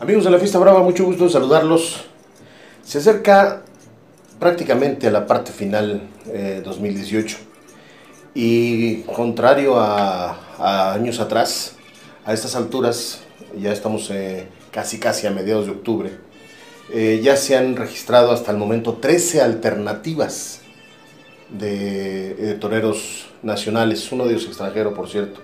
Amigos de la Fiesta Brava, mucho gusto saludarlos. Se acerca prácticamente a la parte final eh, 2018 y contrario a, años atrás, a estas alturas, ya estamos eh, casi casi a mediados de octubre, eh, ya se han registrado hasta el momento 13 alternativas de, de toreros nacionales, uno de ellos extranjero por cierto.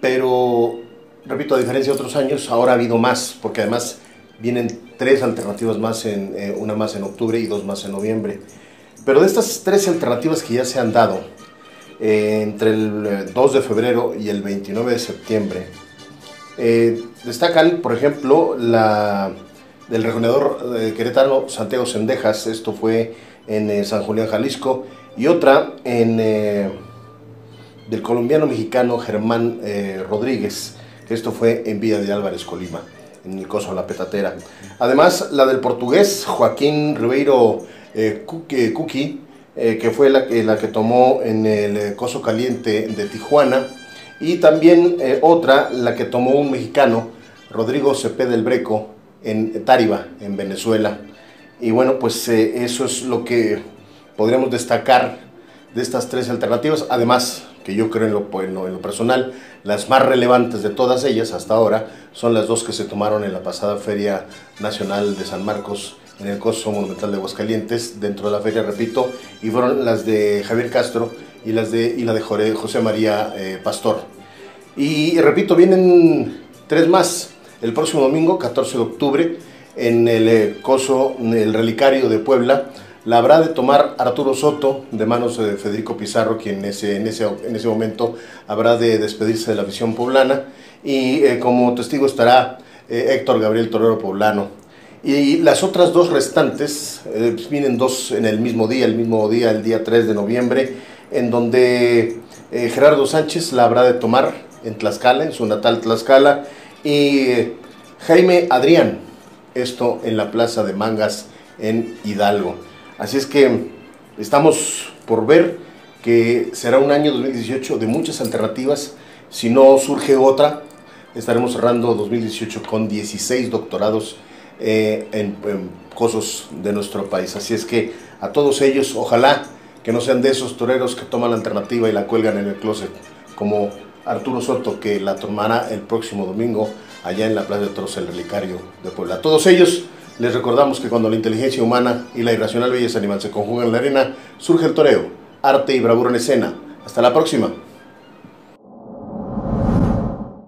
Pero repito, a diferencia de otros años, ahora ha habido más, porque además vienen tres alternativas más, en, eh, una más en octubre y dos más en noviembre. Pero de estas tres alternativas que ya se han dado, eh, entre el 2 de febrero y el 29 de septiembre, eh, destacan, por ejemplo, la del rejoneador de Querétaro, Santiago Sendejas, esto fue en eh, San Julián, Jalisco, y otra en, del colombiano mexicano Germán Rodríguez, esto fue en Villa de Álvarez, Colima, en el Coso La Petatera. Además, la del portugués Joaquín Ribeiro eh, Cuqui, eh, que fue la que, la que tomó en el Coso Caliente de Tijuana. Y también eh, otra, la que tomó un mexicano, Rodrigo Cepeda del Breco, en Táriba, en Venezuela. Y bueno, pues eh, eso es lo que podríamos destacar de estas tres alternativas. Además, que yo creo en lo, lo, en lo, personal, las más relevantes de todas ellas hasta ahora son las dos que se tomaron en la pasada Feria Nacional de San Marcos en el Coso Monumental de Aguascalientes, dentro de la feria, repito, y fueron las de Javier Castro y, las de, y la de José María eh, Pastor. Y, y repito, vienen tres más. El próximo domingo, 14 de octubre, en el eh, Coso, el Relicario de Puebla, la habrá de tomar Arturo Soto de manos de Federico Pizarro, quien ese, en, ese, en ese momento habrá de despedirse de la visión poblana. Y eh, como testigo estará eh, Héctor Gabriel Torero Poblano. Y las otras dos restantes, eh, vienen dos en el mismo día, el mismo día, el día 3 de noviembre, en donde Gerardo Sánchez la habrá de tomar en Tlaxcala, en su natal Tlaxcala, y Jaime Adrián, esto en la Plaza de Mangas en Hidalgo. Así es que estamos por ver que será un año 2018 de muchas alternativas. Si no surge otra, estaremos cerrando 2018 con 16 doctorados eh, en, en cosas de nuestro país. Así es que a todos ellos, ojalá que no sean de esos toreros que toman la alternativa y la cuelgan en el closet, como Arturo Soto, que la tomará el próximo domingo allá en la Plaza de Toros, el Relicario de Puebla. A todos ellos, les recordamos que cuando la inteligencia humana y la irracional belleza animal se conjugan en la arena, surge el toreo, arte y bravura en escena. Hasta la próxima.